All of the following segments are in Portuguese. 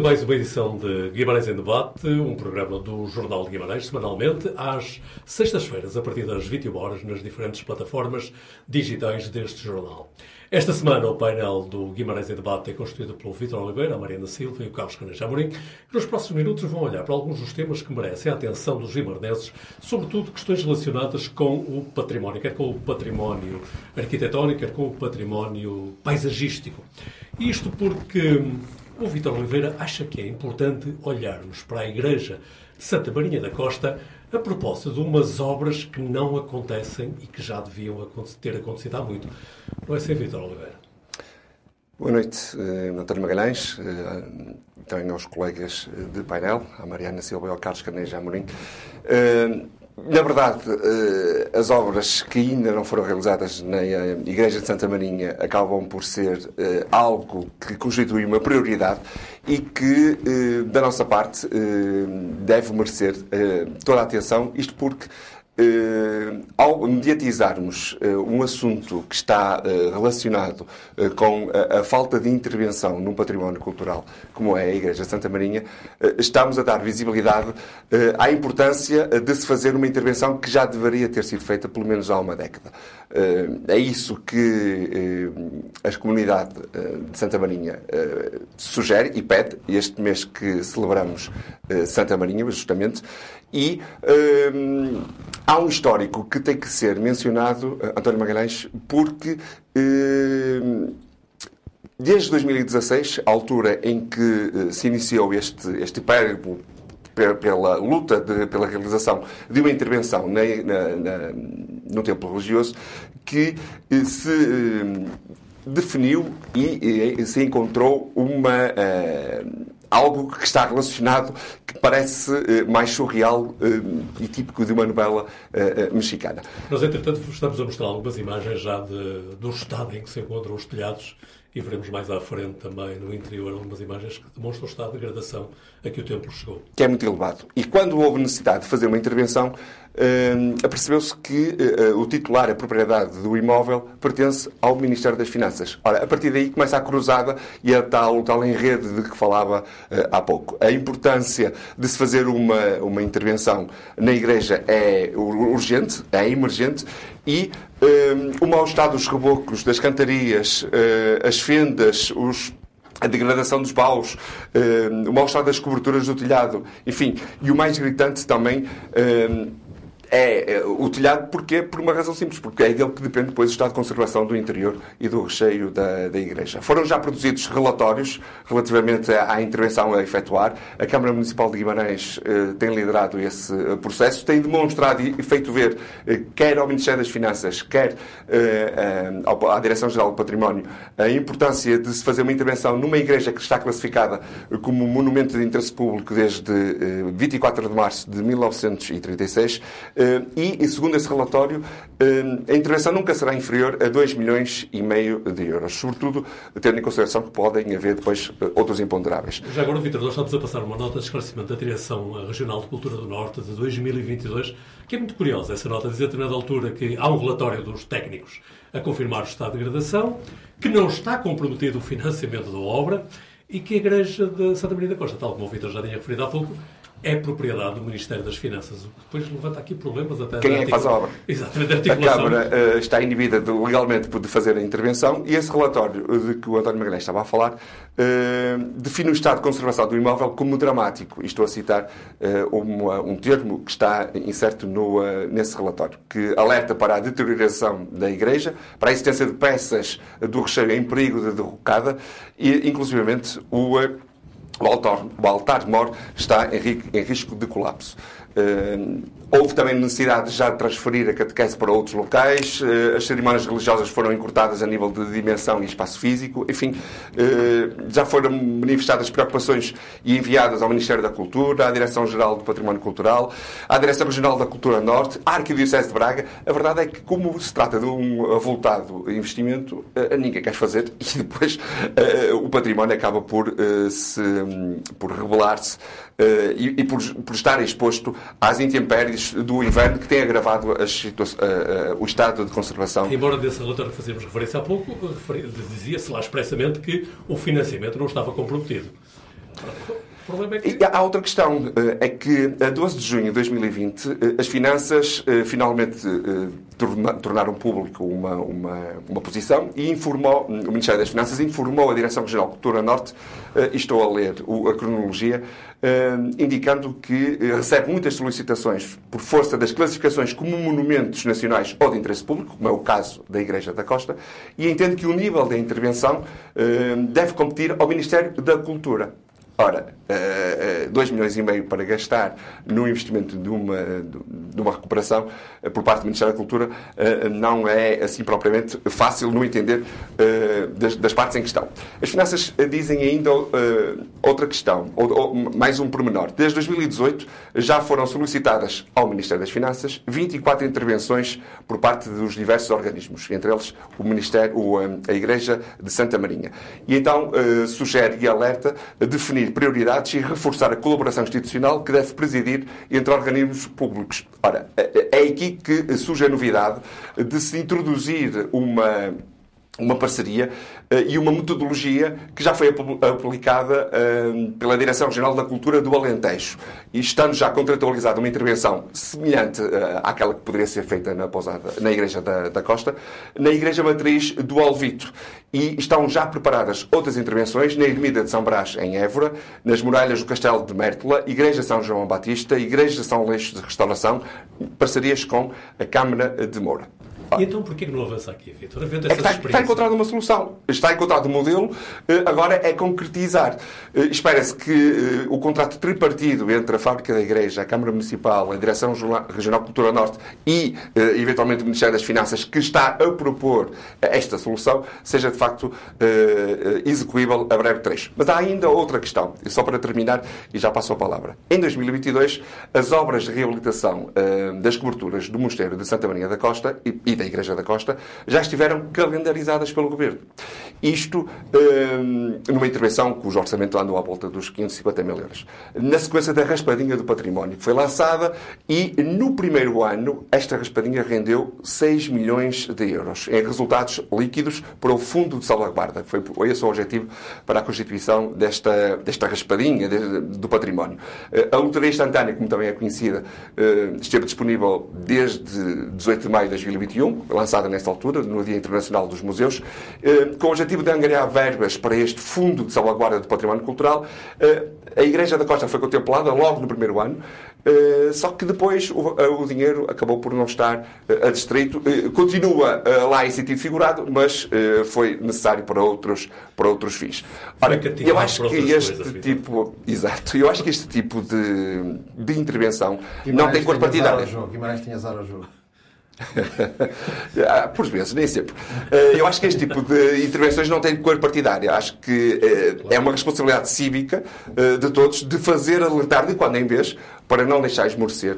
mais uma edição de Guimarães em Debate, um programa do Jornal de Guimarães, semanalmente, às sextas-feiras, a partir das 21 horas, nas diferentes plataformas digitais deste jornal. Esta semana, o painel do Guimarães em Debate é constituído pelo Vítor Oliveira, a Mariana Silva e o Carlos Canas Amorim, que nos próximos minutos vão olhar para alguns dos temas que merecem a atenção dos guimarãeses, sobretudo questões relacionadas com o património, quer com o património arquitetónico, quer com o património paisagístico. Isto porque o Vitor Oliveira acha que é importante olharmos para a Igreja de Santa Marinha da Costa a propósito de umas obras que não acontecem e que já deviam ter acontecido há muito. Não é assim, Vitor Oliveira? Boa noite, uh, António Magalhães, uh, também aos colegas de painel, a Mariana Silva e ao Carlos Carneiro Amorim. Na verdade, eh, as obras que ainda não foram realizadas na eh, Igreja de Santa Marinha acabam por ser eh, algo que constitui uma prioridade e que, da nossa parte, deve merecer toda a atenção, isto porque Uh, ao mediatizarmos uh, um assunto que está uh, relacionado com a, a, falta de intervenção num património cultural, como é a Igreja Santa Marinha, estamos a dar visibilidade à importância de se fazer uma intervenção que já deveria ter sido feita pelo menos há uma década. é isso que a comunidade de Santa Marinha sugere e pede, este mês que celebramos Santa Marinha, justamente, e há um histórico que tem que ser mencionado, eh, António Magalhães, porque hum, desde 2016, a altura em que eh, se iniciou este, este périplo pela luta de, pela realização de uma intervenção na, na, na, no templo religioso, que eh, se definiu e, e, se encontrou uma. Uh, algo que está relacionado, que parece uh, mais surreal uh, e típico de uma novela uh, mexicana. Nós, entretanto, estamos a mostrar algumas imagens já de, do estado em que se encontram os telhados e veremos mais à frente também no interior algumas imagens que demonstram o estado de degradação a que o templo chegou. Que é muito elevado. E quando houve necessidade de fazer uma intervenção, uh, apercebeu-se que uh, o titular, a propriedade do imóvel, pertence ao Ministério das Finanças. Ora, a partir daí começa a cruzada e a tal, tal enredo de que falava uh, há pouco. A importância de se fazer uma, uma intervenção na Igreja é urgente, é emergente, e o mau estado dos rebocos, das cantarias, as fendas, os a degradação dos baús, uh, o mau estado das coberturas do telhado, enfim, e o mais gritante também. Uh, é, é o telhado, porque Por uma razão simples, porque é dele que depende depois o estado de conservação do interior e do recheio da, da igreja. Foram já produzidos relatórios relativamente à, intervenção a efetuar. A Câmara Municipal de Guimarães eh, tem liderado esse eh, processo, tem demonstrado e feito ver, eh, quer ao Ministério das Finanças, quer eh, eh à Direção-Geral do Património, a importância de se fazer uma intervenção numa igreja que está classificada como monumento de interesse público desde 24 eh, de março de 1936 eh, e, segundo esse relatório, eh, a intervenção nunca será inferior a 2 milhões e meio de euros, sobretudo tendo em consideração que podem haver depois eh, outros imponderáveis. Já agora, Vitor, nós estamos a passar uma nota de esclarecimento da Direção Regional de Cultura do Norte de 2022, que é muito curiosa. Essa nota diz a determinada altura que há um relatório dos técnicos a confirmar o estado de degradação, que não está comprometido o financiamento da obra e que a Igreja de Santa Maria da Costa, tal como o Vitor já tinha referido há pouco, é propriedade do Ministério das Finanças, o que depois levanta aqui problemas até... Quem é que faz a obra? Exatamente, a Câmara uh, está inibida de, legalmente de fazer a intervenção e esse relatório de que o António Magalhães estava a falar uh, define o estado de conservação do imóvel como dramático. E estou a citar uh, um, um termo que está incerto no, nesse relatório, que alerta para a deterioração da igreja, para a existência de peças do recheio em perigo de derrocada e, inclusivamente, o o altar, o altar-mor está em, em risco de colapso. Houve também necessidade já de transferir a catequese para outros locais, uh, as cerimónias religiosas foram encurtadas a nível de dimensão e espaço físico, enfim, uh, já foram manifestadas preocupações e enviadas ao Ministério da Cultura, à Direção-Geral do Património Cultural, à Direção Regional da Cultura Norte, à Arquidiocese de Braga. A verdade é que, como se trata de um avultado investimento, ninguém quer fazer e depois o património acaba por, se, por revelar-se e por, por estar exposto às intempéries do inverno que tem agravado uh, uh, o estado de conservação. Embora desse relatório que fazíamos referência há pouco, dizia-se lá expressamente que o financiamento não estava comprometido. É que... E há outra questão, é que a 12 de junho de 2020 as finanças finalmente tornaram público uma, uma, uma posição e informou, o Ministério das Finanças informou a Direção Regional de Cultura Norte, e estou a ler a cronologia, indicando que recebe muitas solicitações por força das classificações como monumentos nacionais ou de interesse público, como é o caso da Igreja da Costa, e entende que o nível da intervenção deve competir ao Ministério da Cultura. Ora, 2 milhões e meio para gastar no investimento de uma, de uma recuperação eh, por parte do Ministério da Cultura eh, não é assim propriamente fácil no entender eh, das, das partes em questão. As finanças dizem ainda outra questão, ou, ou, mais um pormenor. Desde 2018 já foram solicitadas ao Ministério das Finanças 24 intervenções por parte dos diversos organismos, entre eles o Ministério, a Igreja de Santa Marinha. E então sugere e alerta definir prioridades e reforçar a colaboração institucional que deve presidir entre organismos públicos. Ora, é, é aqui que surge a novidade de se introduzir uma uma parceria uh, e uma metodologia que já foi aplicada uh, pela Direção-Geral da Cultura do Alentejo. E estando já contratualizada uma intervenção semelhante uh, àquela que poderia ser feita na, pousada, na Igreja da, da, Costa, na Igreja Matriz do Alvito. E estão já preparadas outras intervenções na Ermida de São Brás, em Évora, nas muralhas do Castelo de Mértola, Igreja São João Batista, Igreja São Leixo de Restauração, parcerias com a Câmara de Moura. E então porquê que não avança aqui, Vitor? É que está, está encontrado uma solução. Está encontrado um modelo, eh, agora é concretizar. Eh, espera-se que eh, o contrato tripartido entre a Fábrica da Igreja, a Câmara Municipal, a Direção Regional Cultura Norte e, eventualmente, o Ministério das Finanças, que está a propor esta solução, seja de facto execuível a breve trecho. Mas há ainda outra questão, e só para terminar, e já passo a palavra. Em 2022, as obras de reabilitação das coberturas do Mosteiro de Santa Maria da Costa e da Igreja da Costa já estiveram calendarizadas pelo Governo. Isto hum, numa intervenção cujo orçamento andou à volta dos 550 mil euros. Na sequência da raspadinha do património que foi lançada e no primeiro ano esta raspadinha rendeu 6 milhões de euros em resultados líquidos para o Fundo de Salvaguarda. Foi esse o objetivo para a constituição desta, desta raspadinha do património. Eh, a loteria instantânea, como também é conhecida, eh, esteve disponível desde 18 de maio de 2021 lançada nesta altura, no Dia Internacional dos Museus, eh, com o objetivo de angariar verbas para este Fundo de Salvaguarda do Património Cultural. Eh, a Igreja da Costa foi contemplada logo no primeiro ano, eh, só que depois o dinheiro acabou por não estar a distrito. Continua lá em sentido figurado, mas foi necessário para outros, para outros fins. Ora, eu acho que este coisas, tipo, exato, eu acho que este tipo de, de intervenção Guimarães não tem cor partidária. Guimarães tinha azar ao jogo. Ah, por vezes, nem sempre. Eh, eu acho que este tipo de intervenções não tem cor partidária. Acho que eh, é uma responsabilidade cívica de todos de fazer alertar de quando em vez para não deixar esmorecer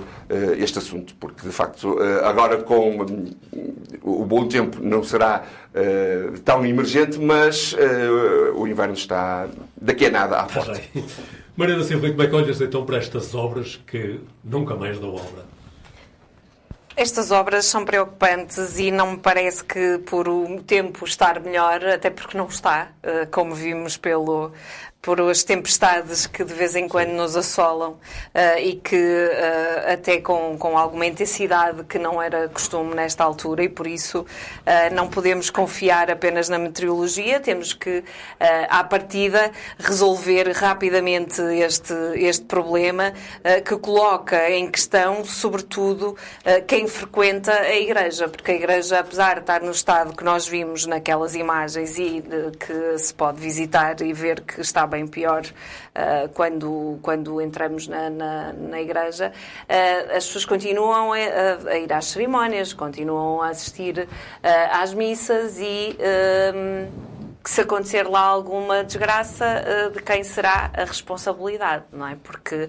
este assunto. Porque, de facto, agora com o bom tempo não será tão emergente, mas o inverno está daqui a nada à porta. Mariana Silva, como é que olhas então para estas obras que nunca mais dão obra? Estas obras são preocupantes e não me parece que por o tempo estar melhor, até porque não está, eh, como vimos pelo, por as tempestades que de vez em quando nos assolam uh, e que uh, até com, com alguma intensidade que não era costume nesta altura e por isso uh, não podemos confiar apenas na meteorologia, temos que, à partida, resolver rapidamente este, este problema que coloca em questão, sobretudo, quem frequenta a Igreja, porque a Igreja, apesar de estar no estado que nós vimos naquelas imagens e que se pode visitar e ver que está bem pior uh, quando, quando entramos na, na, na igreja, uh, as pessoas continuam a, a, ir às cerimónias, continuam a assistir uh, às missas e que se acontecer lá alguma desgraça, de quem será a responsabilidade, não é? Porque,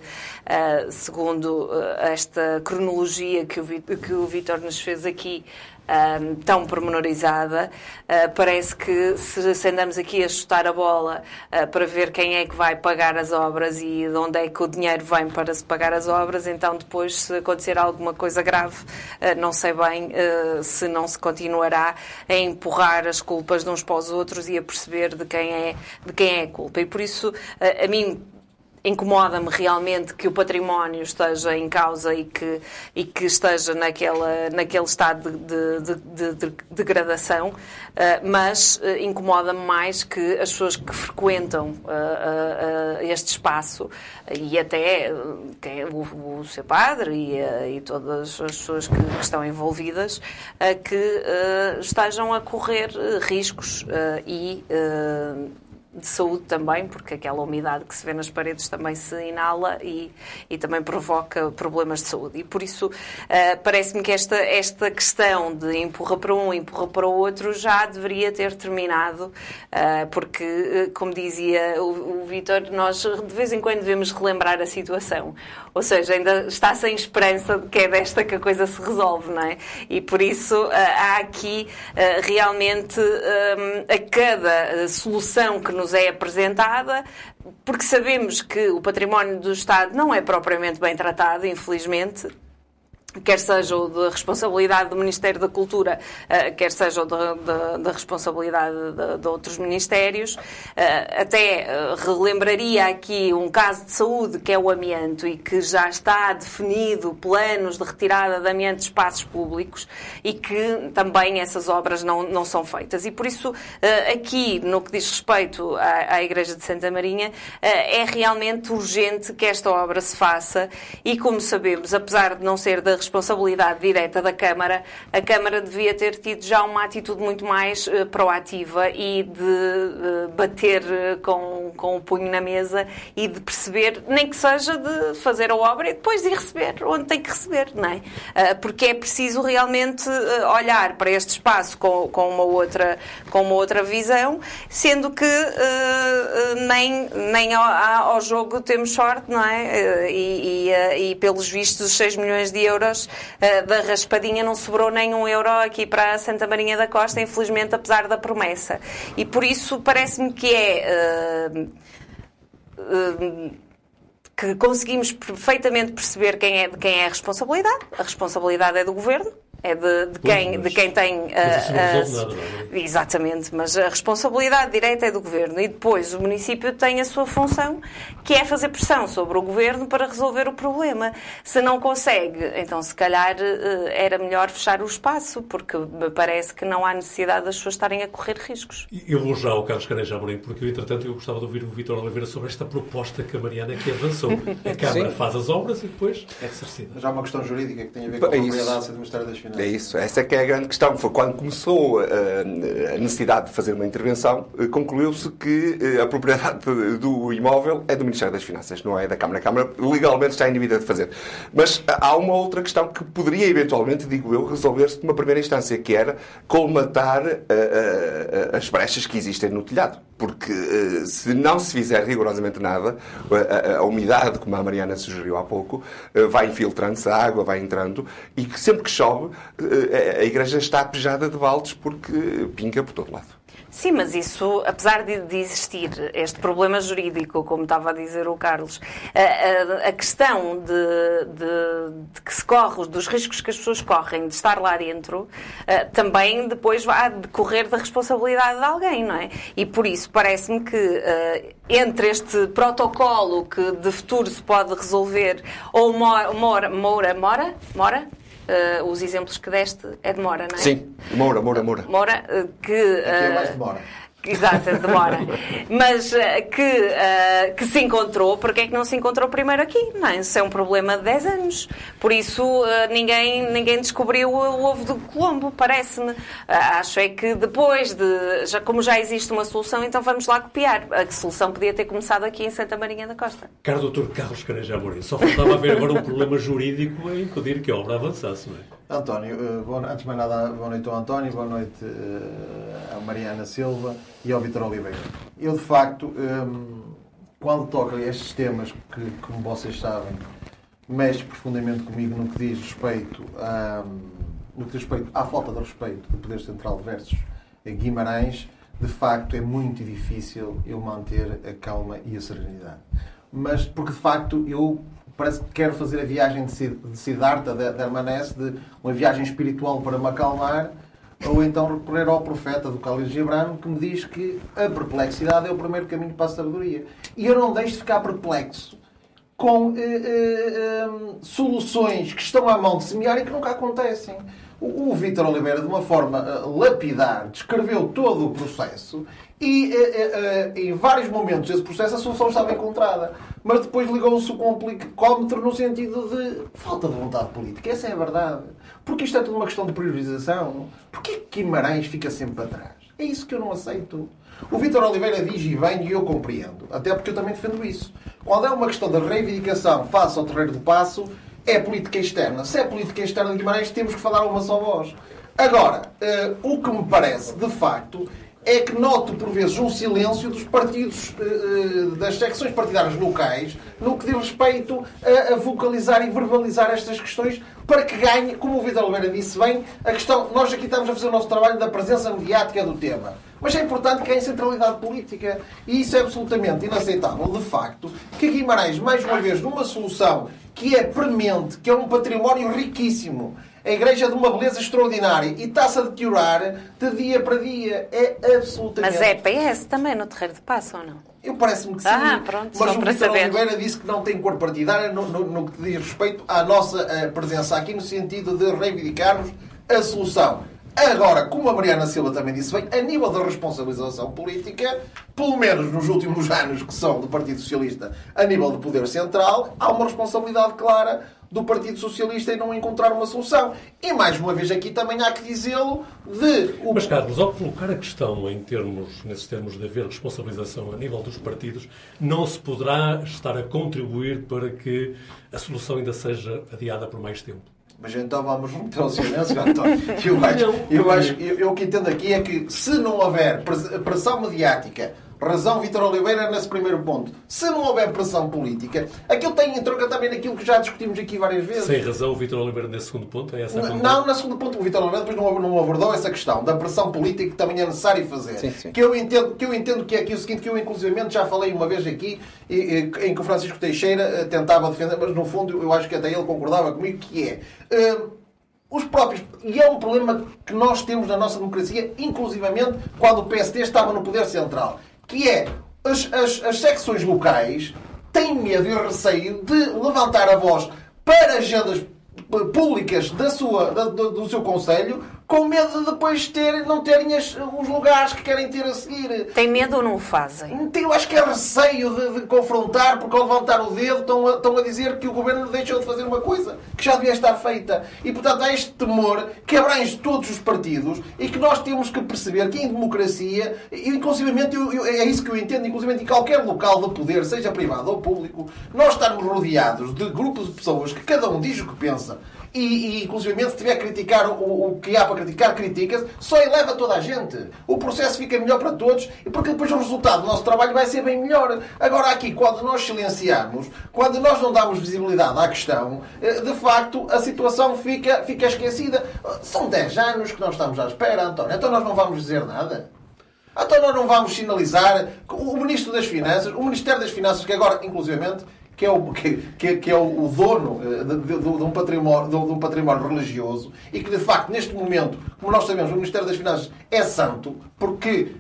segundo esta cronologia que o Vitor nos fez aqui, um, tão pormenorizada. Uh, parece que se, se, andamos aqui a chutar a bola uh, para ver quem é que vai pagar as obras e de onde é que o dinheiro vem para se pagar as obras, então depois, se acontecer alguma coisa grave, uh, não sei bem se não se continuará a empurrar as culpas de uns para os outros e a perceber de quem é, de quem é a culpa. E por isso, a mim incomoda-me realmente que o património esteja em causa e que, e que esteja naquela, naquele estado de, de, de, de degradação, uh, mas uh, incomoda-me mais que as pessoas que frequentam uh, este espaço e até o, o seu padre e, e, todas as pessoas que estão envolvidas que estejam a correr riscos e de saúde também, porque aquela umidade que se vê nas paredes também se inala e, e também provoca problemas de saúde. E por isso uh, parece-me que esta, esta questão de empurra para um, empurra para o outro já deveria ter terminado, uh, porque, uh, como dizia o, o Vítor, nós de vez em quando devemos relembrar a situação. Ou seja, ainda está sem esperança de que é desta que a coisa se resolve, não é? E por isso há aqui realmente a cada solução que nos é apresentada, porque sabemos que o património do Estado não é propriamente bem tratado, infelizmente, quer seja o da responsabilidade do Ministério da Cultura, eh, quer seja o da, da, da responsabilidade de, de, outros ministérios. Eh, até eh, relembraria aqui um caso de saúde que é o amianto e que já está definido planos de retirada de amianto de espaços públicos e que também essas obras não, não são feitas. E por isso, aqui, no que diz respeito à, à Igreja de Santa Marinha, é realmente urgente que esta obra se faça e, como sabemos, apesar de não ser da responsabilidade direta da Câmara, a Câmara devia ter tido já uma atitude muito mais uh, proativa e de uh, bater uh, com, com o punho na mesa e de perceber, nem que seja de fazer a obra e depois de receber onde tem que receber, não é? porque é preciso realmente olhar para este espaço com, com, uma, outra, com uma outra visão, sendo que nem, nem ao, ao, jogo temos sorte, não é? E, e, e pelos vistos, os 6 milhões de euros euros uh, da raspadinha, não sobrou nem um euro aqui para Santa Marinha da Costa, infelizmente, apesar da promessa. E por isso parece-me que é. Uh, uh, que conseguimos perfeitamente perceber quem é, de quem é a responsabilidade. A responsabilidade é do governo, é de, de quem, mas, de quem tem. Mas uh, nada, é? Exatamente, mas a responsabilidade direta é do governo e depois o município tem a sua função, que é fazer pressão sobre o governo para resolver o problema. Se não consegue, então se calhar uh, era melhor fechar o espaço, porque me parece que não há necessidade das pessoas estarem a correr riscos. Eu vou já ao Carlos Caneja Amorim, porque entretanto eu gostava de ouvir o Vítor Oliveira sobre esta proposta que a Mariana que avançou. A Câmara faz as obras e depois é ressarcida. Já há uma questão jurídica que tem a ver com a propriedade do Ministério das Finanças. É isso, essa é que é a grande questão. Foi quando começou eh, a necessidade de fazer uma intervenção, eh, concluiu-se que eh, a propriedade do imóvel é do Ministério das Finanças, não é da Câmara. A Câmara legalmente está indevida de fazer. Mas há uma outra questão que poderia eventualmente, digo eu, resolver-se numa primeira instância, que era colmatar as brechas que existem no telhado. Porque se não se fizer rigorosamente nada, a, umidade, como a Mariana sugeriu há pouco, vai infiltrando-se, a água vai entrando, e que sempre que chove, a igreja está apejada de baldes porque pinga por todo lado. Sim, mas isso, apesar de, existir este problema jurídico, como estava a dizer o Carlos, a, a, a questão de, de, de, que se corre, dos riscos que as pessoas correm de estar lá dentro, também depois vai decorrer da responsabilidade de alguém, não é? E por isso parece-me que entre este protocolo que de futuro se pode resolver, ou mora, mora, mora, mora, mora Uh, os exemplos que deste é de Mora, não é? Sim, Moura, Moura, Moura. Moura, uh, que... Uh, Aqui é mais demora. Exato, demora. Mas uh, que, uh, que se encontrou, porque é que não se encontrou primeiro aqui? Não, é? isso é um problema de 10 anos. Por isso uh, ninguém, ninguém descobriu o ovo do Colombo, parece-me. acho é que depois de. Já, como já existe uma solução, então vamos lá copiar. A solução podia ter começado aqui em Santa Marinha da Costa. Caro doutor Carlos Caneja Amorim, só faltava haver agora um problema jurídico a impedir que a obra avançasse, não é? António, uh, antes de mais nada, boa noite ao António, boa noite uh, à Mariana Silva e ao Vitor Oliveira. Eu, de facto, um, ehm, quando toco estes temas, que, como vocês sabem, mexe profundamente comigo no que diz respeito, a, no que diz respeito à falta de respeito do Poder Central versus Guimarães, de facto é muito difícil eu manter a calma e a serenidade. Mas, porque de facto eu parece que quero fazer a viagem de Siddhartha, de, de Hermanesse, de uma viagem espiritual para me acalmar, ou então recorrer ao profeta do Khalil Gibran, que me diz que a perplexidade é o primeiro caminho para a sabedoria. E eu não deixo de ficar perplexo com eh, eh, eh, soluções que estão à mão de semear e que nunca acontecem. O, o Vítor Oliveira, de uma forma eh, lapidar, descreveu todo o processo e eh, eh, em vários momentos desse processo a solução estava encontrada. Mas depois ligou-se o complicómetro no sentido de falta de vontade política. Essa é a verdade. Porque isto é tudo uma questão de priorização. Porquê que Guimarães fica sempre para trás? É isso que eu não aceito. O Vítor Oliveira diz e vem e eu compreendo. Até porque eu também defendo isso. Quando é uma questão de reivindicação face ao terreiro do passo, é política externa. Se é política externa de Guimarães, temos que falar uma só voz. Agora, uh, o que me parece, de facto, é que noto por vezes um silêncio dos partidos, uh, das secções partidárias locais, no que diz respeito a, a, vocalizar e verbalizar estas questões para que ganhe, como o Vitor Oliveira disse bem, a questão. Nós aqui estamos a fazer o nosso trabalho da presença mediática do tema. Mas é importante que ganhe centralidade política. E isso é absolutamente inaceitável, de facto, que Guimarães, mais uma vez, numa solução que é premente, que é um património riquíssimo, a igreja de uma beleza extraordinária e está-se a deteriorar de dia para dia. É absolutamente. Mas é PS também no terreiro de passo ou não? Eu parece-me que sim. Ah, pronto, mas o Vitor. Oliveira disse que não tem cor partidária no, no, no que diz respeito à nossa eh, presença aqui, no sentido de reivindicarmos a solução. Agora, como a Mariana Silva também disse bem, a nível da responsabilização política, pelo menos nos últimos anos que são do Partido Socialista, a nível de poder central, há uma responsabilidade clara do Partido Socialista em não encontrar uma solução. E mais uma vez aqui também há que dizê-lo de... Mas, Carlos, ao colocar a questão em termos, nesses termos de haver responsabilização a nível dos partidos, não se poderá estar a contribuir para que a solução ainda seja adiada por mais tempo? Mas então vamos meter ao silêncio, António. Eu acho, eu, acho, eu, eu o que entendo aqui é que se não houver pressão mediática Razão Vitor Oliveira nesse primeiro ponto. Se não houver pressão política, aquilo tem em troca também naquilo que já discutimos aqui várias vezes. Sem razão o Vitor Oliveira nesse segundo ponto? É essa a não, na segundo ponto, o Vitor Oliveira depois não, não abordou essa questão da pressão política que também é necessário fazer. Sim, sim. Que, eu entendo, que eu entendo que é aqui o seguinte, que eu inclusivamente já falei uma vez aqui, e- e- em que o Francisco Teixeira eh, tentava defender, mas no fundo eu acho que até ele concordava comigo, que é... eh, os próprios. E é um problema que nós temos na nossa democracia, inclusivamente quando o PSD estava no poder central, que é as, as, as secções locais têm medo e receio de levantar a voz para agendas públicas da sua, da- do, do seu Conselho, com medo de depois ter, não terem as- os lugares que querem ter a seguir. Tem medo ou não o fazem? Eu acho que é receio de, de confrontar, porque ao levantar o dedo estão a, estão a dizer que o governo deixou de fazer uma coisa que já devia estar feita. E, portanto, há este temor que abrange todos os partidos e que nós temos que perceber que em democracia, e inclusivamente eu- eu- é isso que eu entendo, inclusivamente em qualquer local de poder, seja privado ou público, nós estarmos rodeados de grupos de pessoas que cada um diz o que pensa e, e inclusivamente, se tiver a criticar o, o que há para criticar, critica-se, só eleva toda a gente. O processo fica melhor para todos porque depois o resultado do nosso trabalho vai ser bem melhor. Agora, aqui, quando nós silenciamos, quando nós não damos visibilidade à questão, eh, de facto, a situação fica, fica esquecida. São 10 anos que nós estamos à espera, António. Então nós não vamos dizer nada? Então nós não vamos sinalizar o Ministro das Finanças, o Ministério das Finanças, que agora, inclusivamente, que é o, que, que- é o dono eh, de, de- de um património, de, um património religioso e que, de facto, neste momento, como nós sabemos, o Ministério das Finanças é santo, porque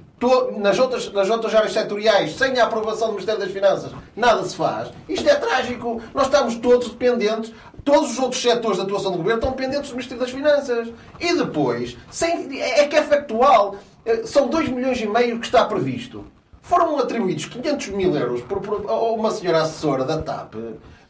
nas, outras, nas outras áreas setoriais, sem a aprovação do Ministério das Finanças, nada se faz. Isto é trágico. Nós estamos todos dependentes Todos os outros setores da atuação do governo estão pendentes do Ministério das Finanças. E depois, sem, é que é factual, eh, são 2 milhões e meio que está previsto. Foram atribuídos 500 mil euros por, por- a uma senhora assessora da TAP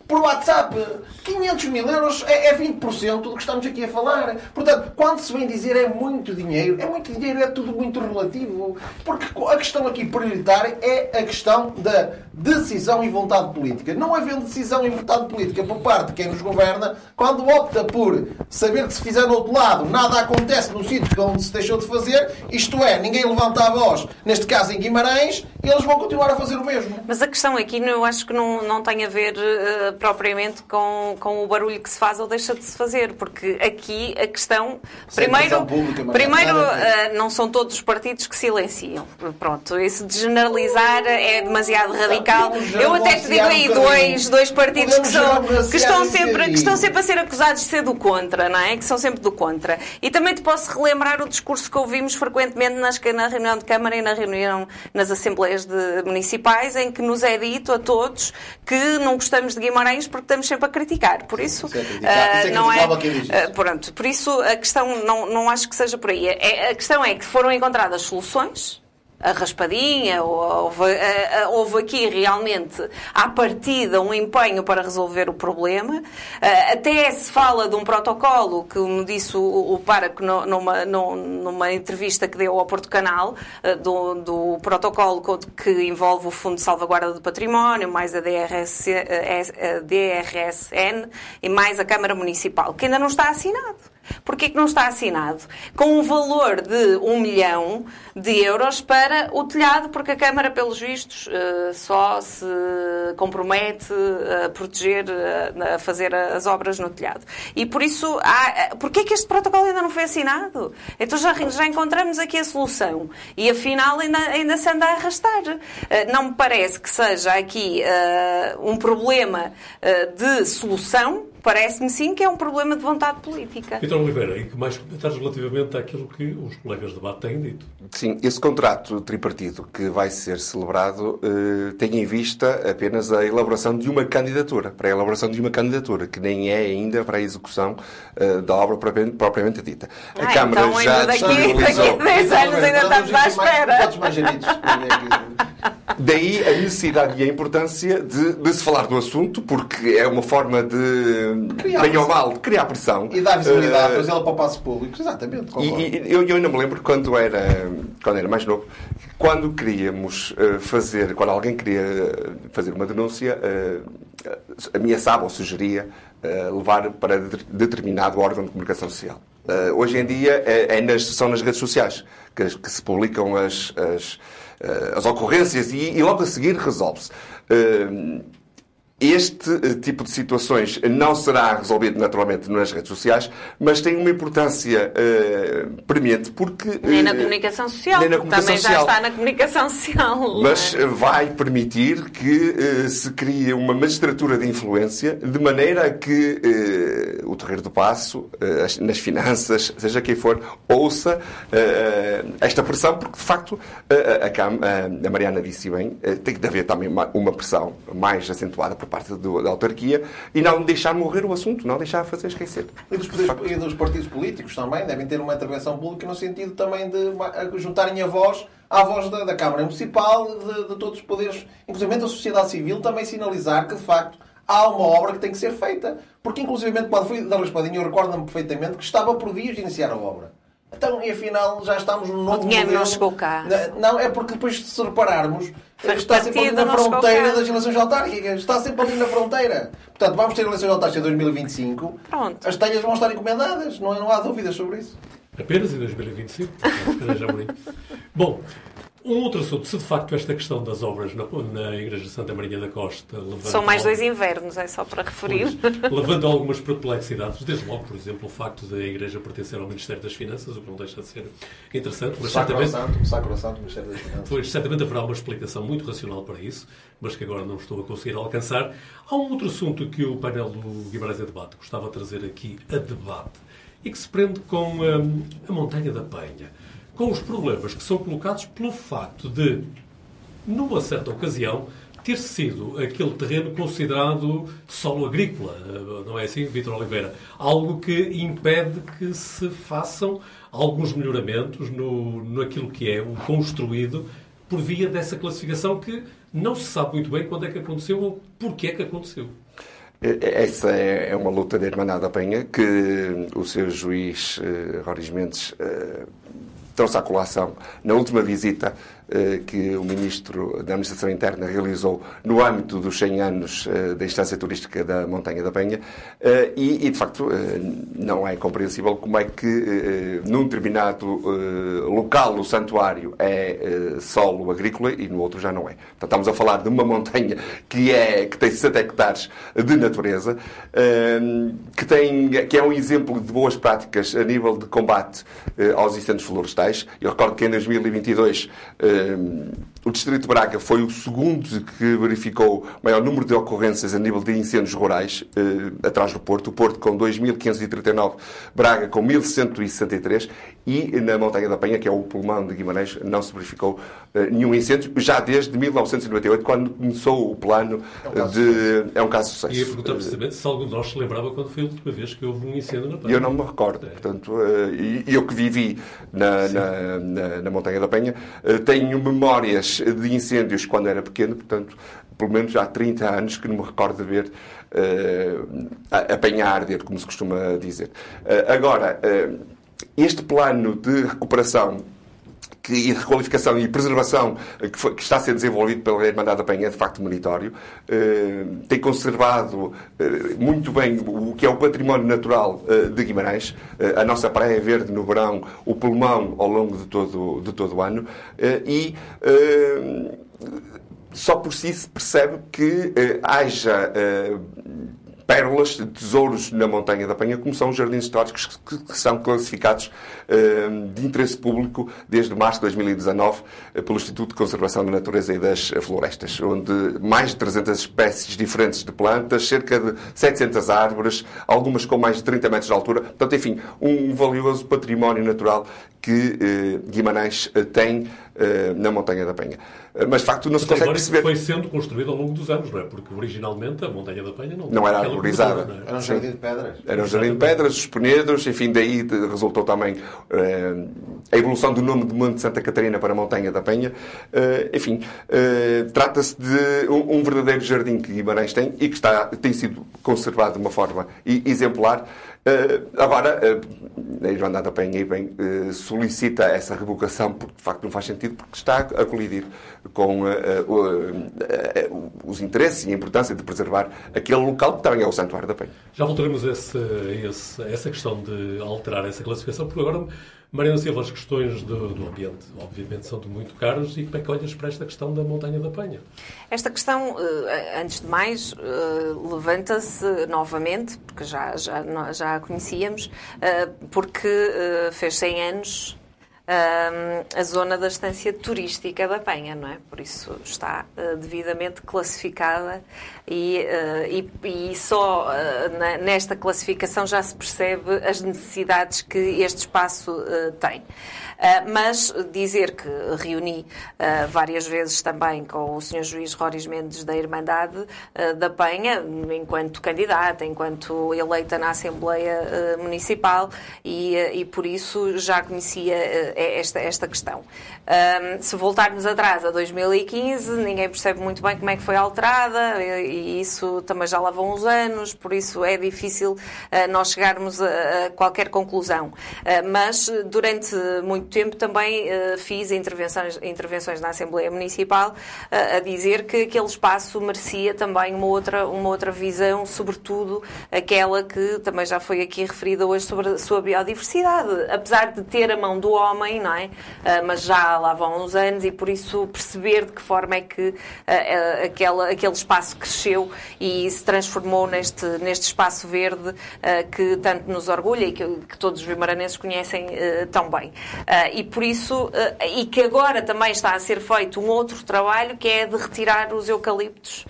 por WhatsApp. 500 mil euros é, é 20% do que estamos aqui a falar. Portanto, quando se vem dizer é muito dinheiro, é muito dinheiro, é tudo muito relativo. Porque a questão aqui prioritária é a questão da decisão e vontade política. Não havendo decisão e vontade política por parte de quem nos governa, quando opta por saber que se fizer no outro lado, nada acontece no sítio onde se deixou de fazer, isto é, ninguém levanta a voz, neste caso em Guimarães, eles vão continuar a fazer o mesmo. Mas a questão aqui eu acho que não, não tem a ver eh, propriamente com, com o barulho que se faz ou deixa de se fazer, porque aqui a questão. Sem Primeiro, pública, primeiro ah, não são todos os partidos que silenciam. Pronto, esse de generalizar é demasiado radical. Eu até te digo aí dois, dois partidos que, são, que, estão sempre, que estão sempre a ser acusados de ser do contra, não é? Que são sempre do contra. E também te posso relembrar o discurso que ouvimos frequentemente nas, na reunião de Câmara e na reunião nas Assembleias de- municipais, em que nos é dito a todos que não gostamos de Guimarães porque estamos sempre a criticar. Por isso, é ah, Isso é não é. ah, pronto, por isso a questão não, não acho que seja por aí. É- a questão é que foram encontradas soluções. A raspadinha, ou houve, houve aqui realmente, à partida, um empenho para resolver o problema. Até se fala de um protocolo, que me disse o, o numa, num- numa entrevista que deu ao Porto Canal, ah, do, do protocolo co- que envolve o Fundo de Salvaguarda do Património, mais a DRS, eh, a DRSN e mais a Câmara Municipal, que ainda não está assinado. Porquê que não está assinado? Com um valor de um milhão de euros para o telhado, porque a Câmara, pelos vistos, eh, só se compromete a proteger, eh, a fazer as obras no telhado. E por isso, há, porquê que este protocolo ainda não foi assinado? Então já, já encontramos aqui a solução. E afinal ainda, ainda se anda a arrastar. Eh, Não me parece que seja aqui eh, um problema eh, de solução, Parece-me sim que é um problema de vontade política. Vitor Oliveira, e que mais comentários relativamente àquilo que os colegas de debate têm dito? Sim, esse contrato tripartido que vai ser celebrado eh, tem em vista apenas a elaboração de uma candidatura, para a elaboração de uma candidatura, que nem é ainda para a execução eh, da obra propriamente, propriamente dita. A Ah, Câmara então já ainda daqui- daqui- 10 anos ainda estamos à espera. Todos mais geridos. Daí a necessidade e a importância de, de se falar do assunto, porque é uma forma de, Criar bem ou mal, de criar pressão. E dar visibilidade, Eh, trazê-la para o passo público. Exatamente. E, e eu, eu ainda me lembro quando era, quando era mais novo, quando queríamos eh, fazer, quando alguém queria eh, fazer uma denúncia, eh, ameaçava ou sugeria eh, levar para de- determinado órgão de comunicação social. Hoje em dia é, é nas- são nas redes sociais que, que se publicam as, as, as ocorrências e, e logo a seguir resolve-se. Este eh, tipo de situações não será resolvido naturalmente nas redes sociais, mas tem uma importância eh, premente porque. Nem na eh, comunicação social, nem na comunicação também já social. está na comunicação social. é? Mas vai permitir que eh, se crie uma magistratura de influência de maneira a que eh, o Terreiro do Passo, as- nas finanças, seja quem for, ouça esta pressão, porque de facto a, a- a Mariana disse bem, tem que haver também uma, uma pressão mais acentuada por parte do- da autarquia e não deixar morrer o assunto, não deixar fazer esquecer. E dos, poderes- e dos partidos políticos também devem ter uma intervenção pública no sentido também de juntarem a voz à voz da, da Câmara Municipal, de, de todos os poderes, inclusive da sociedade civil, também sinalizar que de facto há uma obra que tem que ser feita. Porque inclusive quando fui da Raspadinha eu recordo-me perfeitamente que estava por dias de iniciar a obra. Então, e afinal, já estamos no novo dinheiro não modelo. chegou cá. Não, é porque depois, se repararmos, está sempre ali na fronteira das eleições autárquicas. Está sempre ali na fronteira. Portanto, vamos ter eleições autárquicas em 2025. Pronto. As telhas vão estar encomendadas. Não, não há dúvidas sobre isso. Apenas em 2025? Apenas já morri. Bom, um outro assunto. Se de facto esta questão das obras na, na Igreja de Santa Maria da Costa levanta São mais dois invernos, é só para referir. Pois, levando algumas perplexidades, desde logo, por exemplo, o facto da Igreja pertencer ao Ministério das Finanças, o que não deixa de ser interessante, mas certamente, Sacrosanto, sacrosanto, Ministério das Finanças. pois, certamente haverá uma explicação muito racional para isso, mas que agora não estou a conseguir alcançar. Há um outro assunto que o painel do Guimarães em Debate gostava de trazer aqui a debate e que se prende com hum, a Montanha da Penha, com os problemas que são colocados pelo facto de numa certa ocasião, ter sido aquele terreno considerado solo agrícola, não é assim, Vítor Oliveira? Algo que impede que se façam alguns melhoramentos no, naquilo que é o construído por via dessa classificação que não se sabe muito bem quando é que aconteceu ou porquê é que aconteceu. Essa é é uma luta da Irmandade da Penha que o seu juiz, eh, Roris Mendes, eh, trouxe à colação. Na última visita que o Ministro da Administração Interna realizou no âmbito dos 100 anos da instância turística da Montanha da Penha e, e de facto, não é compreensível como é que num determinado local o santuário é solo agrícola e no outro já não é. Estamos a falar de uma montanha que, é, que tem 60 hectares de natureza, que, tem, que é um exemplo de boas práticas a nível de combate aos incêndios florestais. Eu recordo que em 2022 øh, o Distrito de Braga foi o segundo que verificou o maior número de ocorrências a nível de incêndios rurais, eh, atrás do Porto. O Porto com 2.539, Braga com 1.163 e na Montanha da Penha, que é o pulmão de Guimarães, não se verificou eh, nenhum incêndio, já desde 1998, quando começou o plano é um de... É um caso de sucesso. E a perguntar precisamente se algum de nós se lembrava quando foi a última vez que houve um incêndio na Penha. Eu não me recordo. É. Portanto, eh, eu que vivi na, na, na, na Montanha da Penha, eh, tenho memórias de incêndios quando era pequeno, portanto, pelo menos há 30 anos que não me recordo de ver uh, apanhar arder, como se costuma dizer. Uh, agora, uh, este plano de recuperação que, e de requalificação e preservação que, foi, que, está a ser desenvolvido pela Irmandade da Penha é de facto meritório. tem conservado muito bem o que é o património natural de Guimarães, a nossa Praia Verde no verão, o pulmão ao longo de todo, de todo o ano. e só por si se percebe que eh, haja eh, pérolas, tesouros na Montanha da Penha, como são os jardins históricos que, que são classificados eh, de interesse público desde março de 2019 eh, pelo Instituto de Conservação da Natureza e das Florestas, onde mais de 300 espécies diferentes de plantas, cerca de 700 árvores, algumas com mais de 30 metros de altura. Portanto, enfim, um valioso património natural que eh, Guimarães eh, tem na Montanha da Penha. Eh, mas, de facto, não se consegue perceber... foi sendo construído ao longo dos anos, não é? Porque, originalmente, a Montanha da Penha não, não era arborizada. É? Era um jardim de pedras. Era um jardim de pedras, os penedos, enfim, daí resultou também eh, a evolução do nome de Monte Santa Catarina para Montanha da Penha. enfim, trata-se de um, um, verdadeiro jardim que Guimarães tem e que está, tem sido conservado de uma forma exemplar. Agora, a Irmandade da Penha bem, solicita essa revogação porque, de facto, não faz sentido, porque está a colidir com uh, uh, uh, os interesses e a importância de preservar aquele local que também é o Santuário da Penha. Já voltaremos a, esse, esse, essa questão de alterar essa classificação, porque agora, Mariana Silva, as questões do, do, ambiente, obviamente, são muito caras e como é que olhas para esta questão da Montanha da Penha? Esta questão, antes de mais, levanta-se novamente, porque já, já, já a conhecíamos, porque fez 100 anos a zona da estância turística da Penha, não é? Por isso está uh, devidamente classificada e, uh, e, e só uh, nesta classificação já se percebe as necessidades que este espaço tem. Mas dizer que reuni várias vezes também com o Sr. Juiz Roris Mendes da Irmandade da Penha, enquanto candidata, enquanto eleita na Assembleia Municipal e, e por isso já conhecia esta, esta questão. Um, se voltarmos atrás a 2015, ninguém percebe muito bem como é que foi alterada e isso também já lá vão uns anos, por isso é difícil nós chegarmos a, qualquer conclusão. Mas durante muito tempo também uh, fiz intervenções, intervenções na Assembleia Municipal a dizer que aquele espaço merecia também uma outra, uma outra visão, sobretudo aquela que também já foi aqui referida hoje sobre a sua biodiversidade. Apesar de ter a mão do homem, não é? Uh, mas já lá vão uns anos e por isso perceber de que forma é que aquela, aquele espaço cresceu e se transformou neste, neste espaço verde que tanto nos orgulha e que, que todos os vimaranenses conhecem tão bem. E por isso, e que agora também está a ser feito um outro trabalho que é de retirar os eucaliptos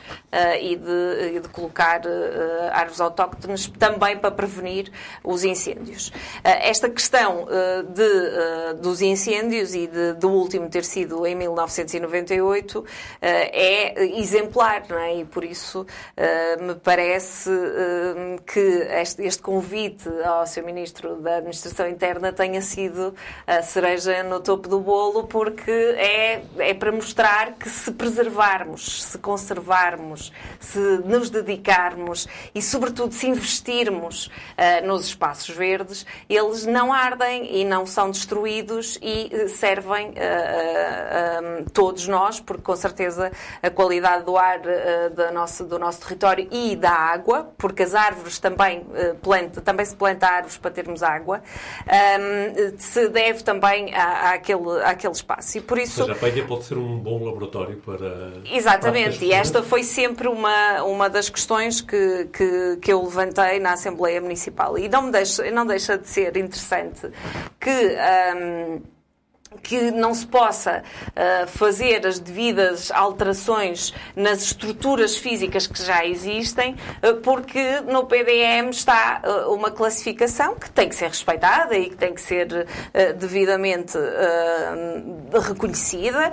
e de, e, de, colocar árvores autóctones também para prevenir os incêndios. esta questão de, dos incêndios e de, do último ter sido em 1998 eh, é exemplar, é? E por isso me parece que este, convite ao Sr. Ministro da Administração Interna tenha sido a cereja no topo do bolo, porque é, é para mostrar que se preservarmos, se conservarmos, se nos dedicarmos e, sobretudo, se investirmos nos espaços verdes, eles não ardem e não são destruídos e uh, servem uh, todos nós, porque com certeza a qualidade do ar da nossa, do nosso território e da água, porque as árvores também, planta, também se planta árvores para termos água, um, se deve também à, àquele, àquele espaço. E por isso... Ou seja, a Penha pode ser um bom laboratório para... Exatamente, e esta foi sempre uma, uma das questões que, que, que eu levantei na Assembleia Municipal. E não, me deixa, não deixa de ser interessante que. Um, que não se possa uh, fazer as devidas alterações nas estruturas físicas que já existem, uh, porque no PDM está uh, uma classificação que tem que ser respeitada e que tem que ser devidamente reconhecida,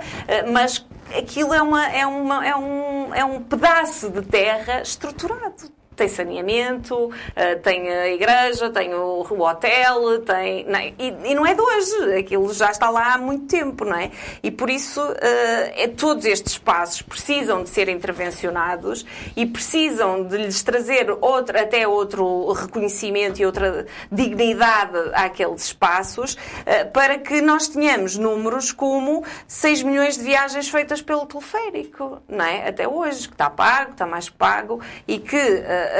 mas aquilo é, uma, é, uma, é, um, é um pedaço de terra estruturado tem saneamento, eh, tem a igreja, tem o, hotel, tem. Não, é? e, e, não é de hoje, aquilo já está lá há muito tempo, não é? E por isso eh, é, todos estes espaços precisam de ser intervencionados e precisam de lhes trazer outro, até outro reconhecimento e outra dignidade àqueles espaços eh, para que nós tenhamos números como 6 milhões de viagens feitas pelo teleférico, não é? Até hoje, que está pago, está mais pago e que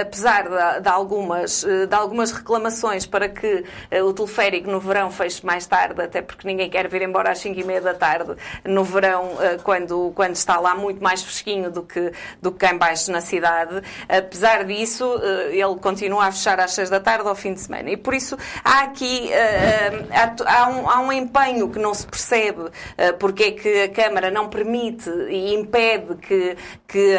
apesar de, de, algumas, eh, de algumas reclamações para que eh, o teleférico no verão feche mais tarde, até porque ninguém quer vir embora às 5 e meia da tarde no verão, eh, quando, quando está lá muito mais fresquinho do que, do que cá embaixo na cidade. Apesar disso, ele continua a fechar às 6 da tarde ao fim de semana. E por isso há aqui há, um, há um empenho que não se percebe porque é que a Câmara não permite e impede que, que